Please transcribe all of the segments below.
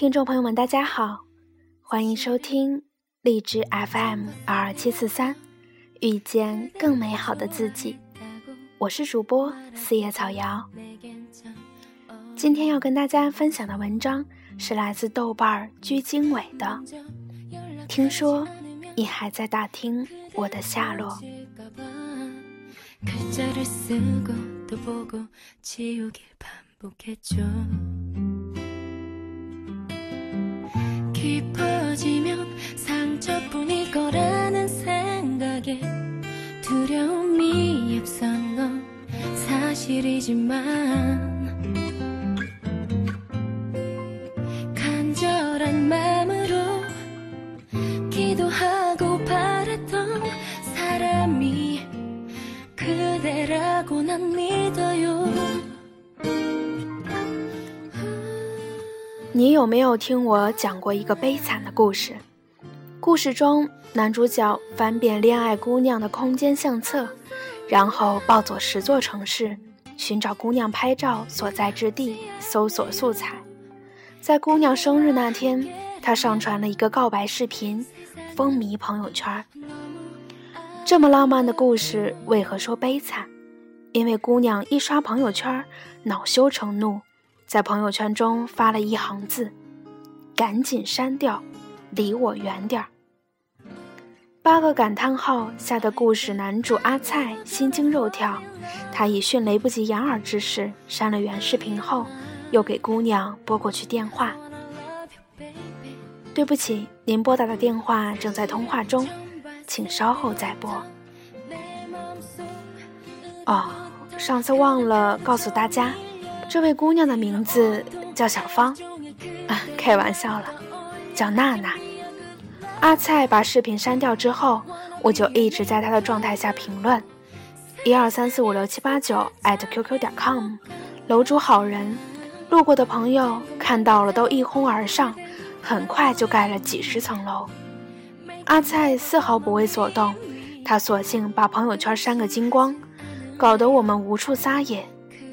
听众朋友们，大家好，欢迎收听荔枝 FM 二二七四三，遇见更美好的自己。我是主播四叶草瑶。今天要跟大家分享的文章是来自豆瓣居经纬的。听说你还在打听我的下落。 깊어지면 상처뿐일 거라는 생각에 두려움이 앞선 건 사실이지만 간절한 마음으로 기도하 有没有听我讲过一个悲惨的故事？故事中，男主角翻遍恋爱姑娘的空间相册，然后抱走十座城市，寻找姑娘拍照所在之地，搜索素材。在姑娘生日那天，他上传了一个告白视频，风靡朋友圈。这么浪漫的故事，为何说悲惨？因为姑娘一刷朋友圈，恼羞成怒，在朋友圈中发了一行字：“赶紧删掉。”离我远点儿！八个感叹号吓得故事男主阿菜心惊肉跳，他以迅雷不及掩耳之势删了原视频后，又给姑娘拨过去电话。对不起，您拨打的电话正在通话中，请稍后再拨。哦，上次忘了告诉大家，这位姑娘的名字叫小芳，啊，开玩笑了。叫娜娜。阿菜把视频删掉之后，我就一直在他的状态下评论：一二三四五六七八九 @QQ 点 com，楼主好人，路过的朋友看到了都一哄而上，很快就盖了几十层楼。阿菜丝毫不为所动，他索性把朋友圈删个精光，搞得我们无处撒野，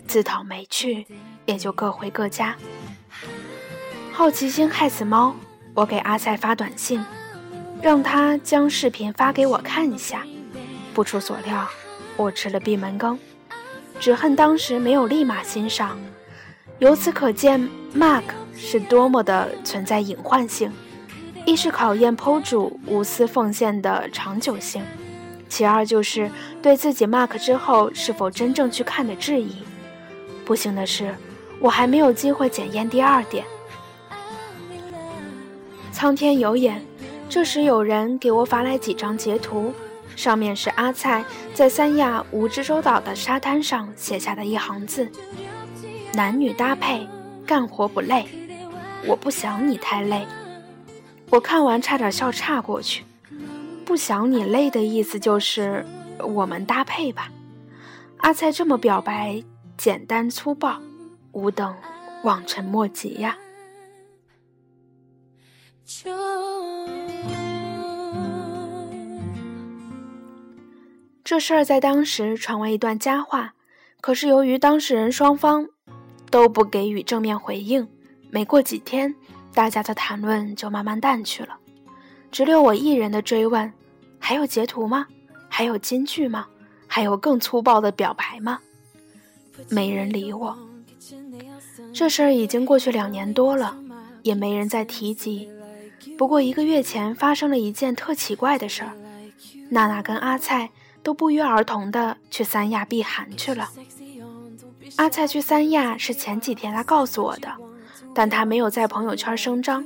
自讨没趣，也就各回各家。好奇心害死猫。我给阿菜发短信，让他将视频发给我看一下。不出所料，我吃了闭门羹。只恨当时没有立马欣赏。由此可见，Mark 是多么的存在隐患性。一是考验 PO 主无私奉献的长久性，其二就是对自己 Mark 之后是否真正去看的质疑。不幸的是，我还没有机会检验第二点。苍天有眼，这时有人给我发来几张截图，上面是阿菜在三亚蜈支洲岛的沙滩上写下的一行字：“男女搭配，干活不累，我不想你太累。”我看完差点笑岔过去。不想你累的意思就是我们搭配吧？阿菜这么表白，简单粗暴，吾等望尘莫及呀。这事儿在当时传为一段佳话，可是由于当事人双方都不给予正面回应，没过几天，大家的谈论就慢慢淡去了，只留我一人的追问：还有截图吗？还有金句吗？还有更粗暴的表白吗？没人理我。这事儿已经过去两年多了，也没人再提及。不过一个月前发生了一件特奇怪的事儿，娜娜跟阿菜都不约而同的去三亚避寒去了。阿菜去三亚是前几天他告诉我的，但他没有在朋友圈声张。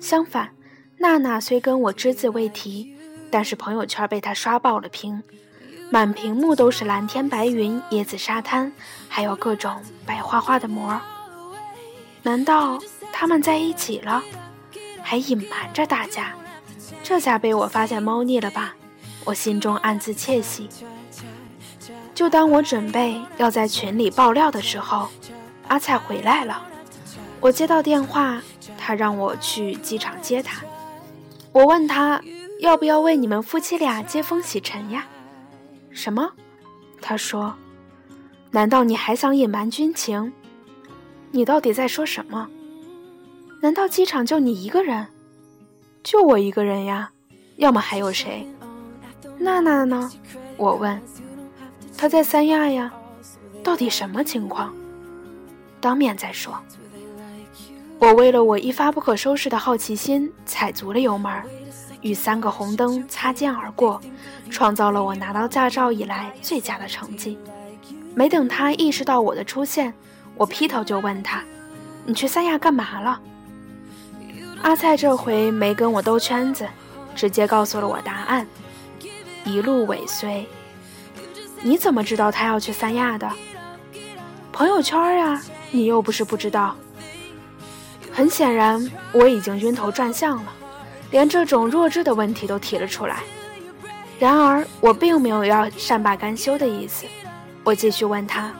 相反，娜娜虽跟我只字未提，但是朋友圈被他刷爆了屏，满屏幕都是蓝天白云、椰子沙滩，还有各种白花花的膜。难道他们在一起了？还隐瞒着大家，这下被我发现猫腻了吧？我心中暗自窃喜。就当我准备要在群里爆料的时候，阿菜回来了。我接到电话，他让我去机场接他。我问他要不要为你们夫妻俩接风洗尘呀？什么？他说：“难道你还想隐瞒军情？你到底在说什么？”难道机场就你一个人？就我一个人呀，要么还有谁？娜娜呢？我问。她在三亚呀，到底什么情况？当面再说。我为了我一发不可收拾的好奇心，踩足了油门，与三个红灯擦肩而过，创造了我拿到驾照以来最佳的成绩。没等他意识到我的出现，我劈头就问他：“你去三亚干嘛了？”阿菜这回没跟我兜圈子，直接告诉了我答案：一路尾随。你怎么知道他要去三亚的？朋友圈呀，你又不是不知道。很显然，我已经晕头转向了，连这种弱智的问题都提了出来。然而，我并没有要善罢甘休的意思。我继续问他：“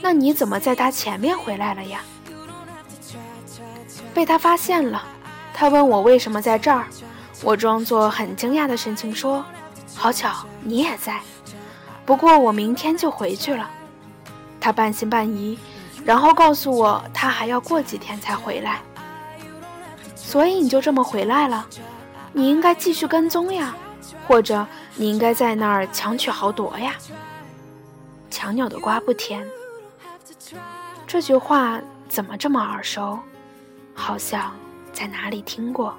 那你怎么在他前面回来了呀？”被他发现了，他问我为什么在这儿。我装作很惊讶的神情说：“好巧，你也在。不过我明天就回去了。”他半信半疑。然后告诉我，他还要过几天才回来，所以你就这么回来了？你应该继续跟踪呀，或者你应该在那儿强取豪夺呀。强扭的瓜不甜，这句话怎么这么耳熟？好像在哪里听过。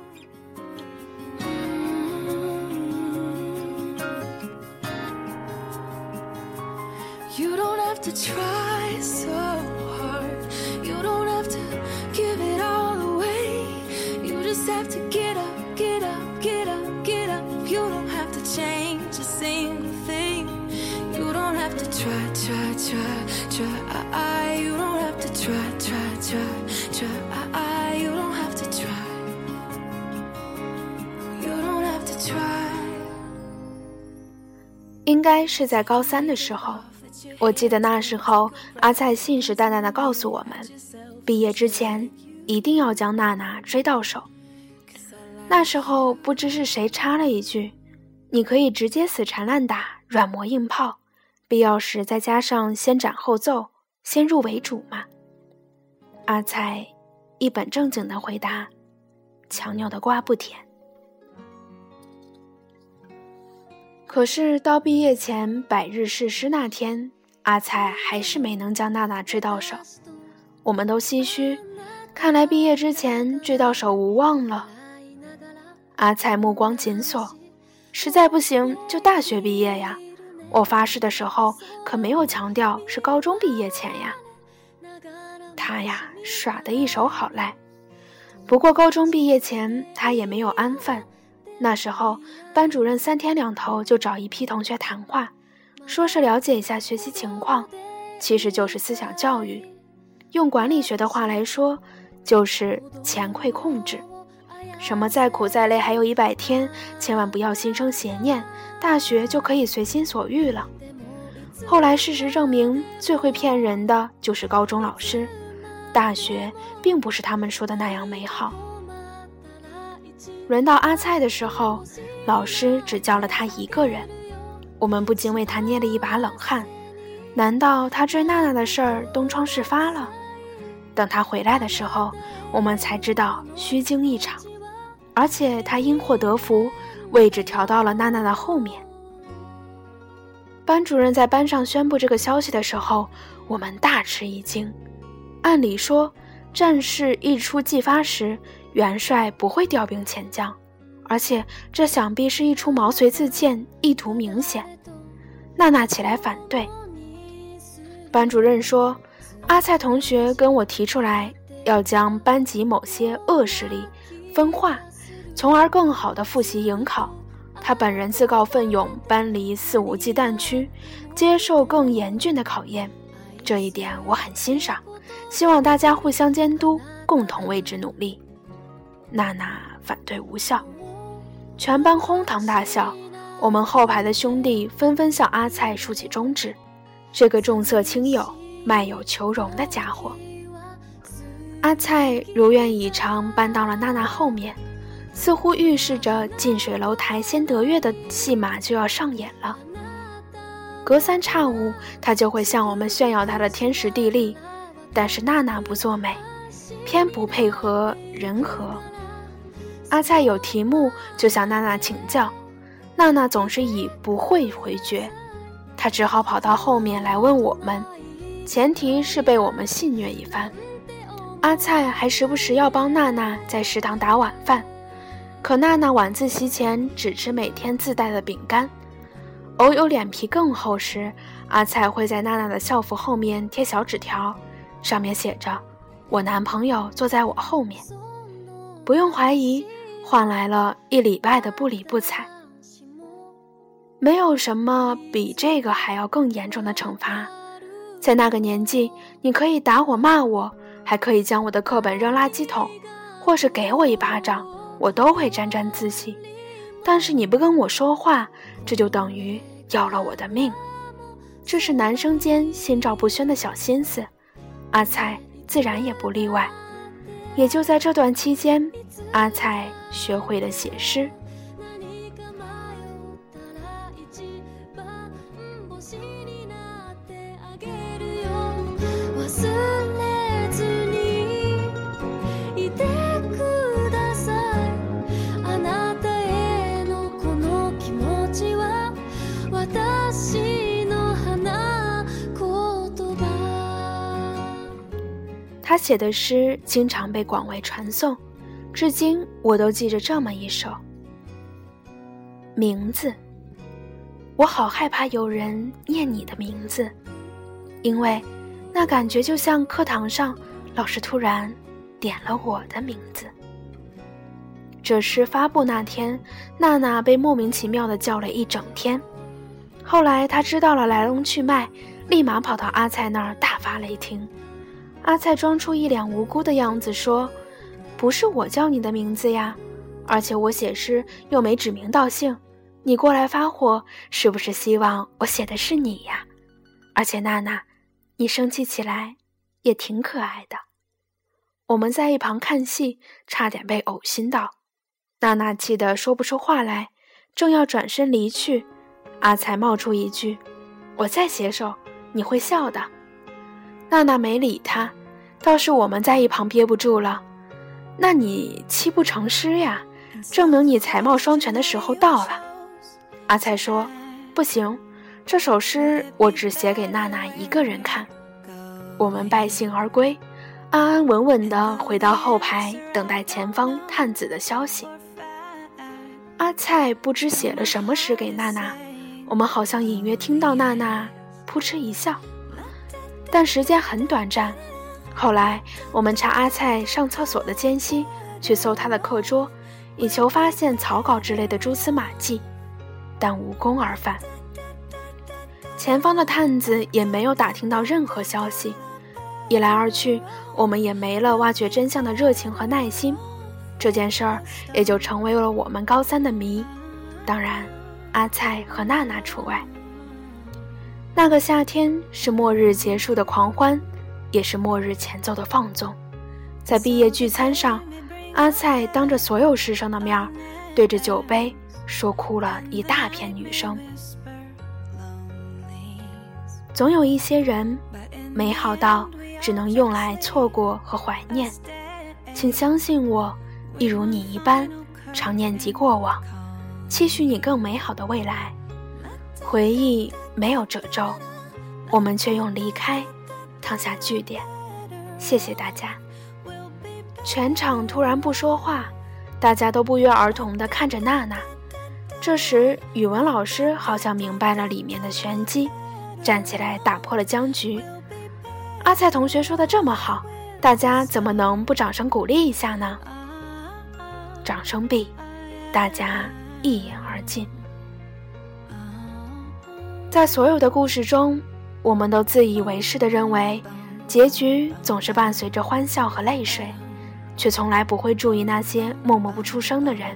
You don't have to try so 应该是在高三的时候。我记得那时候，阿菜信誓旦旦地告诉我们，毕业之前一定要将娜娜追到手。那时候不知是谁插了一句：“你可以直接死缠烂打，软磨硬泡，必要时再加上先斩后奏，先入为主嘛。”阿菜一本正经地回答：“强扭的瓜不甜。”可是到毕业前百日誓师那天，阿菜还是没能将娜娜追到手。我们都唏嘘，看来毕业之前追到手无望了。阿菜目光紧锁，实在不行就大学毕业呀。我发誓的时候可没有强调是高中毕业前呀。他呀耍的一手好赖，不过高中毕业前他也没有安分。那时候，班主任三天两头就找一批同学谈话，说是了解一下学习情况，其实就是思想教育。用管理学的话来说，就是前馈控制。什么再苦再累还有一百天，千万不要心生邪念，大学就可以随心所欲了。后来事实证明，最会骗人的就是高中老师，大学并不是他们说的那样美好。轮到阿菜的时候，老师只叫了他一个人，我们不禁为他捏了一把冷汗。难道他追娜娜的事儿东窗事发了？等他回来的时候，我们才知道虚惊一场，而且他因祸得福，位置调到了娜娜的后面。班主任在班上宣布这个消息的时候，我们大吃一惊。按理说，战事一触即发时。元帅不会调兵遣将，而且这想必是一出毛遂自荐，意图明显。娜娜起来反对。班主任说：“阿菜同学跟我提出来，要将班级某些恶势力分化，从而更好的复习迎考。他本人自告奋勇搬离肆无忌惮区，接受更严峻的考验。这一点我很欣赏，希望大家互相监督，共同为之努力。”娜娜反对无效，全班哄堂大笑。我们后排的兄弟纷纷向阿菜竖起中指。这个重色轻友、卖友求荣的家伙，阿菜如愿以偿搬到了娜娜后面，似乎预示着近水楼台先得月的戏码就要上演了。隔三差五，他就会向我们炫耀他的天时地利，但是娜娜不作美。偏不配合人和。阿菜有题目就向娜娜请教，娜娜总是以不会回绝，她只好跑到后面来问我们，前提是被我们戏谑一番。阿菜还时不时要帮娜娜在食堂打晚饭，可娜娜晚自习前只吃每天自带的饼干。偶有脸皮更厚时，阿菜会在娜娜的校服后面贴小纸条，上面写着：“我男朋友坐在我后面。”不用怀疑，换来了一礼拜的不理不睬。没有什么比这个还要更严重的惩罚，在那个年纪，你可以打我骂我。还可以将我的课本扔垃圾桶，或是给我一巴掌，我都会沾沾自喜。但是你不跟我说话，这就等于要了我的命。这是男生间心照不宣的小心思，阿菜自然也不例外。也就在这段期间，阿菜学会了写诗。他写的诗经常被广为传颂，至今我都记着这么一首。名字，我好害怕有人念你的名字，因为那感觉就像课堂上老师突然点了我的名字。这诗发布那天，娜娜被莫名其妙的叫了一整天。后来她知道了来龙去脉，立马跑到阿菜那儿大发雷霆。阿菜装出一脸无辜的样子说：“不是我叫你的名字呀，而且我写诗又没指名道姓，你过来发火，是不是希望我写的是你呀？而且娜娜，你生气起来也挺可爱的。”我们在一旁看戏，差点被呕心到。娜娜气得说不出话来，正要转身离去，阿才冒出一句：“我再写首，你会笑的。”娜娜没理他，倒是我们在一旁憋不住了。那你泣不成诗呀？证明你才貌双全的时候到了。阿才说：“不行，这首诗我只写给娜娜一个人看。”我们败兴而归，安安稳稳地回到后排，等待前方探子的消息。阿菜不知写了什么诗给娜娜，我们好像隐约听到娜娜扑哧一笑。但时间很短暂。后来，我们查阿菜上厕所的间隙，去搜他的课桌，以求发现草稿之类的蛛丝马迹，但无功而返。前方的探子也没有打听到任何消息。一来二去，我们也没了挖掘真相的热情和耐心，这件事儿也就成为了我们高三的谜。当然，阿菜和娜娜除外。那个夏天是末日结束的狂欢，也是末日前奏的放纵。在毕业聚餐上，阿菜当着所有师生的面儿，对着酒杯说哭了一大片女生。总有一些人，美好到只能用来错过和怀念。请相信我，一如你一般，常念及过往，期许你更美好的未来。回忆。没有褶皱，我们却用离开烫下句点。谢谢大家。全场突然不说话，大家都不约而同地看着娜娜。这时，语文老师好像明白了里面的玄机，站起来打破了僵局。阿菜同学说的这么好，大家怎么能不掌声鼓励一下呢？掌声毕，大家一饮而尽。在所有的故事中，我们都自以为是的认为，结局总是伴随着欢笑和泪水，却从来不会注意那些默默不出声的人。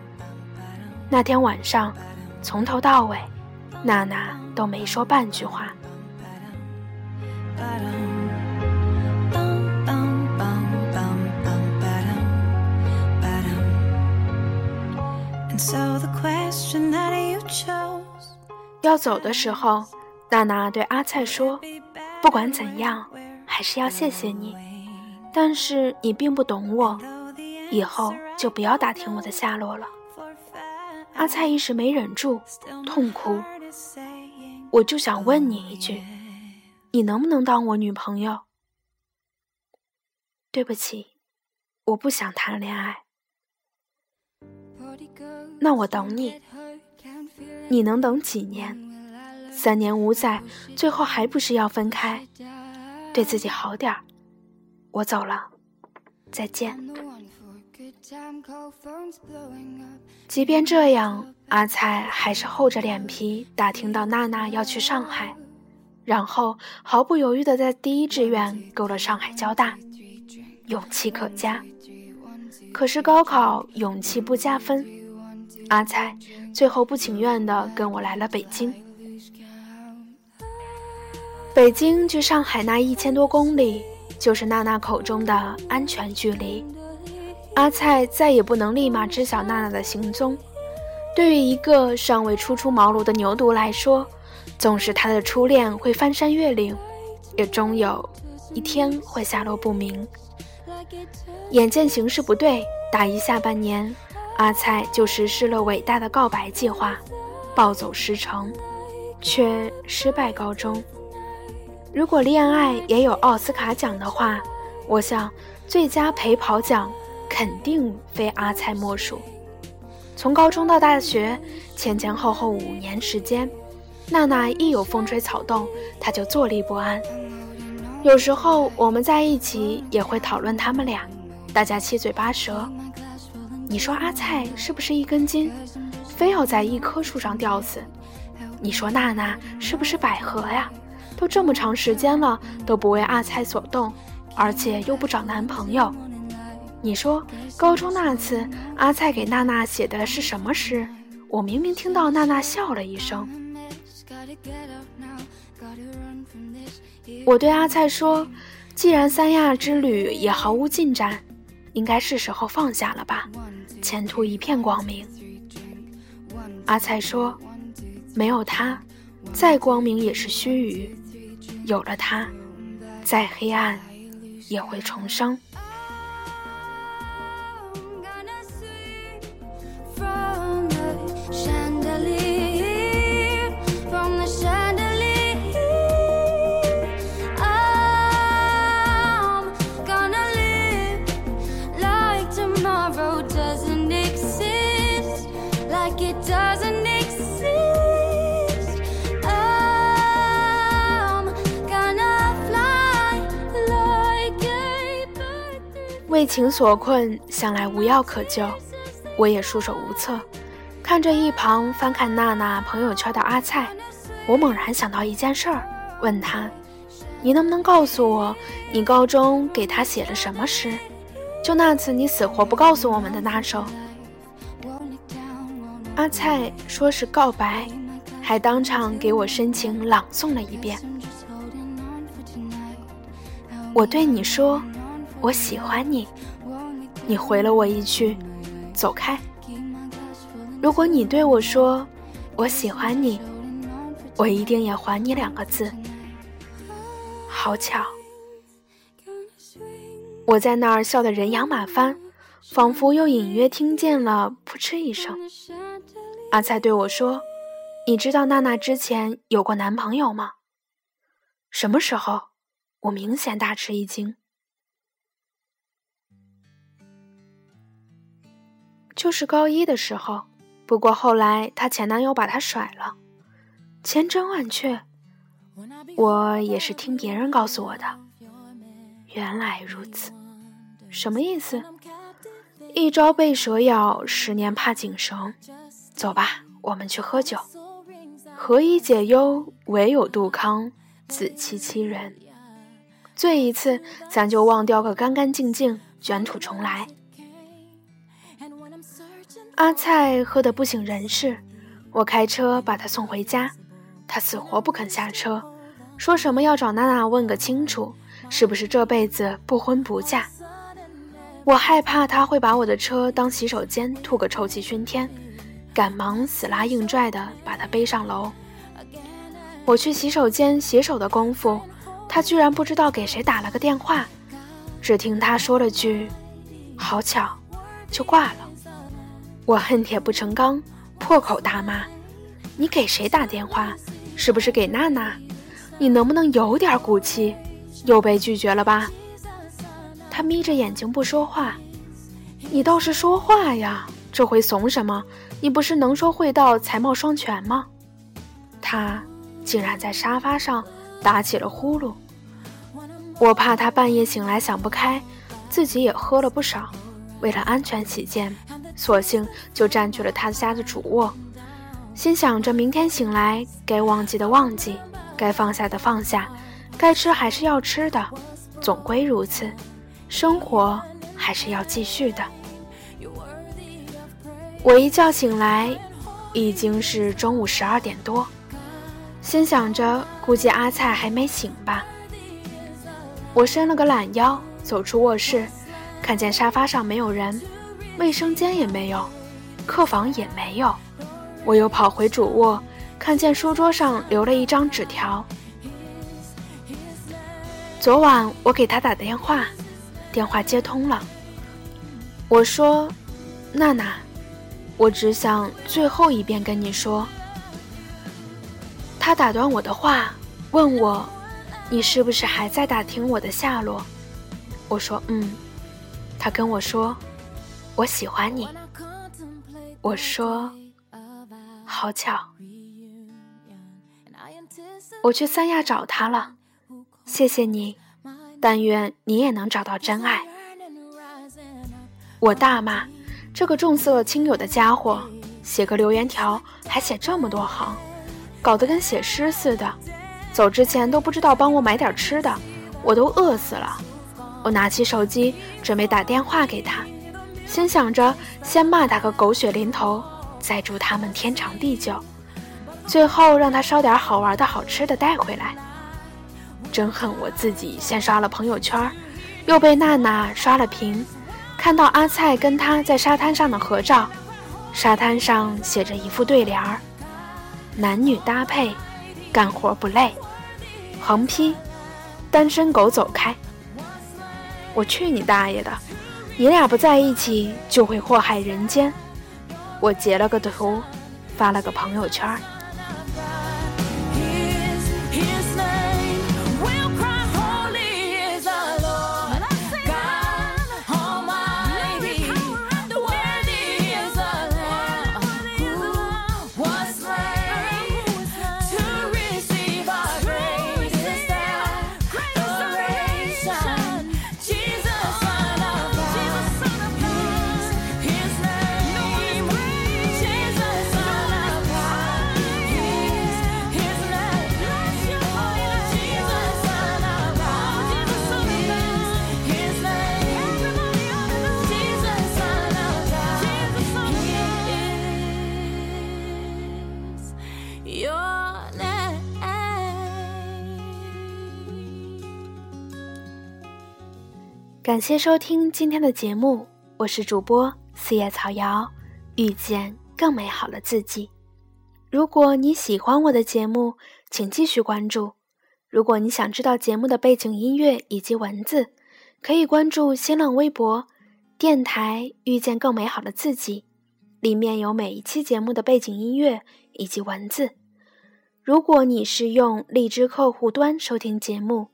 那天晚上，从头到尾，娜娜都没说半句话。要走的时候，娜娜对阿菜说：“不管怎样，还是要谢谢你。但是你并不懂我，以后就不要打听我的下落了。阿菜一时没忍住，痛哭。我就想问你一句，你能不能当我女朋友？对不起，我不想谈恋爱。那我等你，你能等几年？三年五载，最后还不是要分开？对自己好点儿。我走了，再见。即便这样，阿菜还是厚着脸皮打听到娜娜要去上海，然后毫不犹豫地在第一志愿勾了上海交大。勇气可嘉，可是高考勇气不加分。阿菜最后不情愿地跟我来了北京。北京距上海那一千多公里，就是娜娜口中的安全距离。阿菜再也不能立马知晓娜娜的行踪。对于一个尚未初出茅庐的牛犊来说，纵使他的初恋会翻山越岭，也终有一天会下落不明。眼见形势不对，大一下半年，阿菜就实施了伟大的告白计划，暴走十城，却失败告终。如果恋爱也有奥斯卡奖的话，我想最佳陪跑奖肯定非阿菜莫属。从高中到大学，前前后后五年时间，娜娜一有风吹草动，她就坐立不安。有时候我们在一起也会讨论他们俩，大家七嘴八舌。你说阿菜是不是一根筋，非要在一棵树上吊死？你说娜娜是不是百合呀？都这么长时间了都不为阿菜所动，而且又不找男朋友。你说高中那次阿菜给娜娜写的是什么诗？我明明听到娜娜笑了一声。我对阿菜说：“既然三亚之旅也毫无进展，应该是时候放下了吧，前途一片光明。”阿菜说：“没有他，再光明也是须臾；有了它，再黑暗也会重生。”情所困，想来无药可救，我也束手无策。看着一旁翻看娜娜朋友圈的阿菜，我猛然想到一件事儿，问他：“你能不能告诉我，你高中给他写了什么诗？就那次你死活不告诉我们的那首。”阿菜说是告白，还当场给我深情朗诵了一遍。我对你说，我喜欢你，你回了我一句，走开。如果你对我说，我喜欢你，我一定也还你两个字。好巧，我在那儿笑得人仰马翻，仿佛又隐约听见了扑哧一声。阿菜对我说：“你知道娜娜之前有过男朋友吗？什么时候？”我明显大吃一惊。就是高一的时候，不过后来她前男友把她甩了，千真万确。我也是听别人告诉我的。原来如此，什么意思？一朝被蛇咬，十年怕井绳。走吧，我们去喝酒。何以解忧，唯有杜康，自欺欺人。醉一次，咱就忘掉个干干净净，卷土重来。阿菜喝得不省人事，我开车把他送回家，他死活不肯下车，说什么要找娜娜问个清楚，是不是这辈子不婚不嫁。我害怕他会把我的车当洗手间，吐个臭气熏天。赶忙死拉硬拽的把他背上楼。我去洗手间洗手的功夫，他居然不知道给谁打了个电话，只听他说了句“好巧”，就挂了。我恨铁不成钢，破口大骂：“你给谁打电话？是不是给娜娜？你能不能有点骨气？又被拒绝了吧？”他眯着眼睛不说话。你倒是说话呀！这回怂什么？你不是能说会道、才貌双全吗？他竟然在沙发上打起了呼噜。我怕他半夜醒来想不开，自己也喝了不少。为了安全起见，索性就占据了他家的主卧。心想着明天醒来，该忘记的忘记，该放下的放下，该吃还是要吃的，总归如此，生活还是要继续的。我一觉醒来，已经是中午十二点多，心想着估计阿菜还没醒吧。我伸了个懒腰，走出卧室，看见沙发上没有人，卫生间也没有，客房也没有。我又跑回主卧，看见书桌上留了一张纸条。昨晚我给他打电话，电话接通了。我说：“娜娜。”我只想最后一遍跟你说。他打断我的话，问我：“你是不是还在打听我的下落？”我说：“嗯。”他跟我说：“我喜欢你。”我说：“好巧。”我去三亚找他了，谢谢你，但愿你也能找到真爱。我大骂。这个重色轻友的家伙，写个留言条还写这么多行，搞得跟写诗似的。走之前都不知道帮我买点吃的，我都饿死了。我拿起手机准备打电话给他，心想着先骂他个狗血淋头，再祝他们天长地久，最后让他捎点好玩的好吃的带回来。真恨我自己先刷了朋友圈，又被娜娜刷了屏。看到阿菜跟他在沙滩上的合照，沙滩上写着一副对联儿：“男女搭配，干活不累。”横批：“单身狗走开。”我去你大爷的！你俩不在一起就会祸害人间。我截了个图，发了个朋友圈。感谢收听今天的节目，我是主播四叶草瑶，遇见更美好的自己。如果你喜欢我的节目，请继续关注。如果你想知道节目的背景音乐以及文字，可以关注新浪微博“电台遇见更美好的自己”，里面有每一期节目的背景音乐以及文字。如果你是用荔枝客户端收听节目。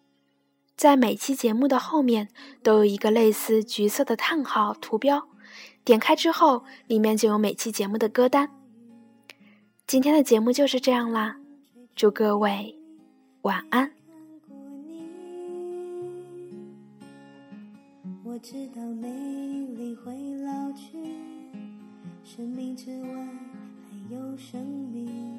在每期节目的后面都有一个类似橘色的叹号图标，点开之后，里面就有每期节目的歌单。今天的节目就是这样啦，祝各位晚安。我知道美丽会老去，生命之外还有生命。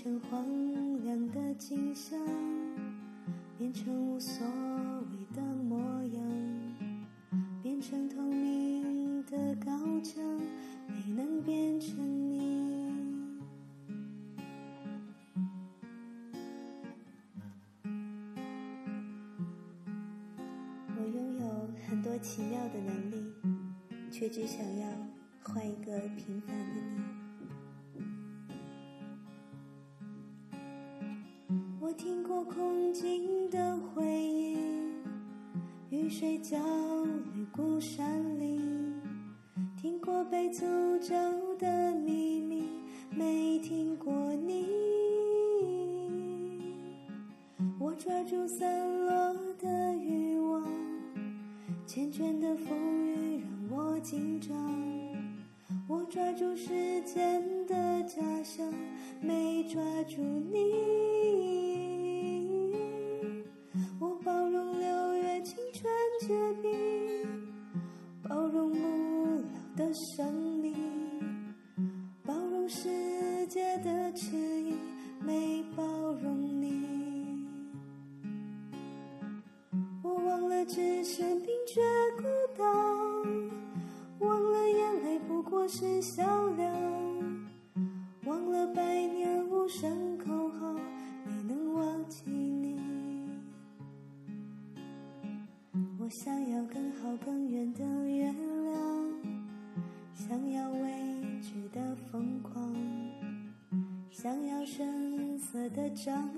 成荒凉的景象，变成无所谓的模样，变成透明的高墙，没能变成你。我拥有很多奇妙的能力，却只想要换一个平凡的你。听过空境的回音，雨水浇绿孤山林，听过被诅咒的秘密，没听过你。我抓住散落的欲望。缱绻的风雨让我紧张，我抓住时间的假象，没抓住你。的牵我的掌。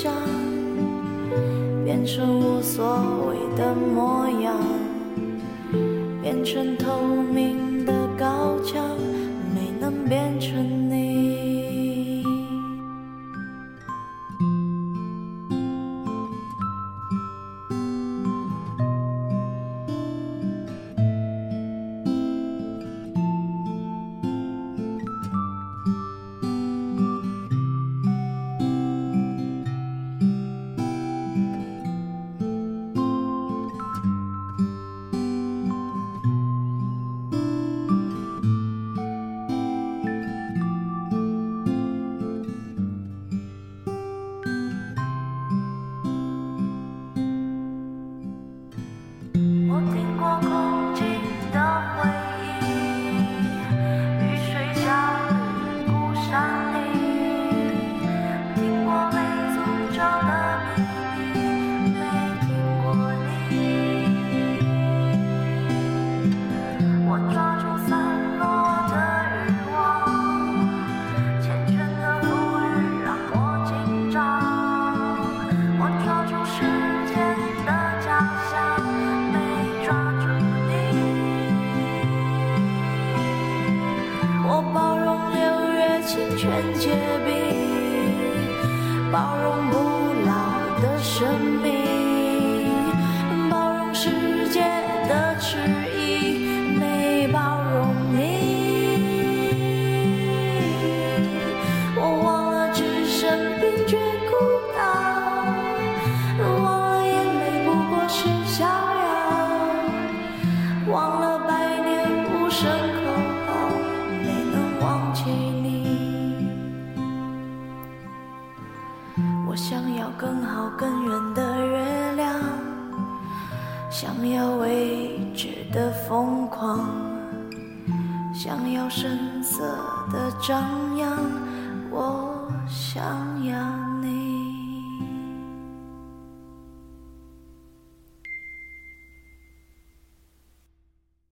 想，变成无所谓的模样。变成透明清泉结冰，包容不老的生命，包容世界的痴。张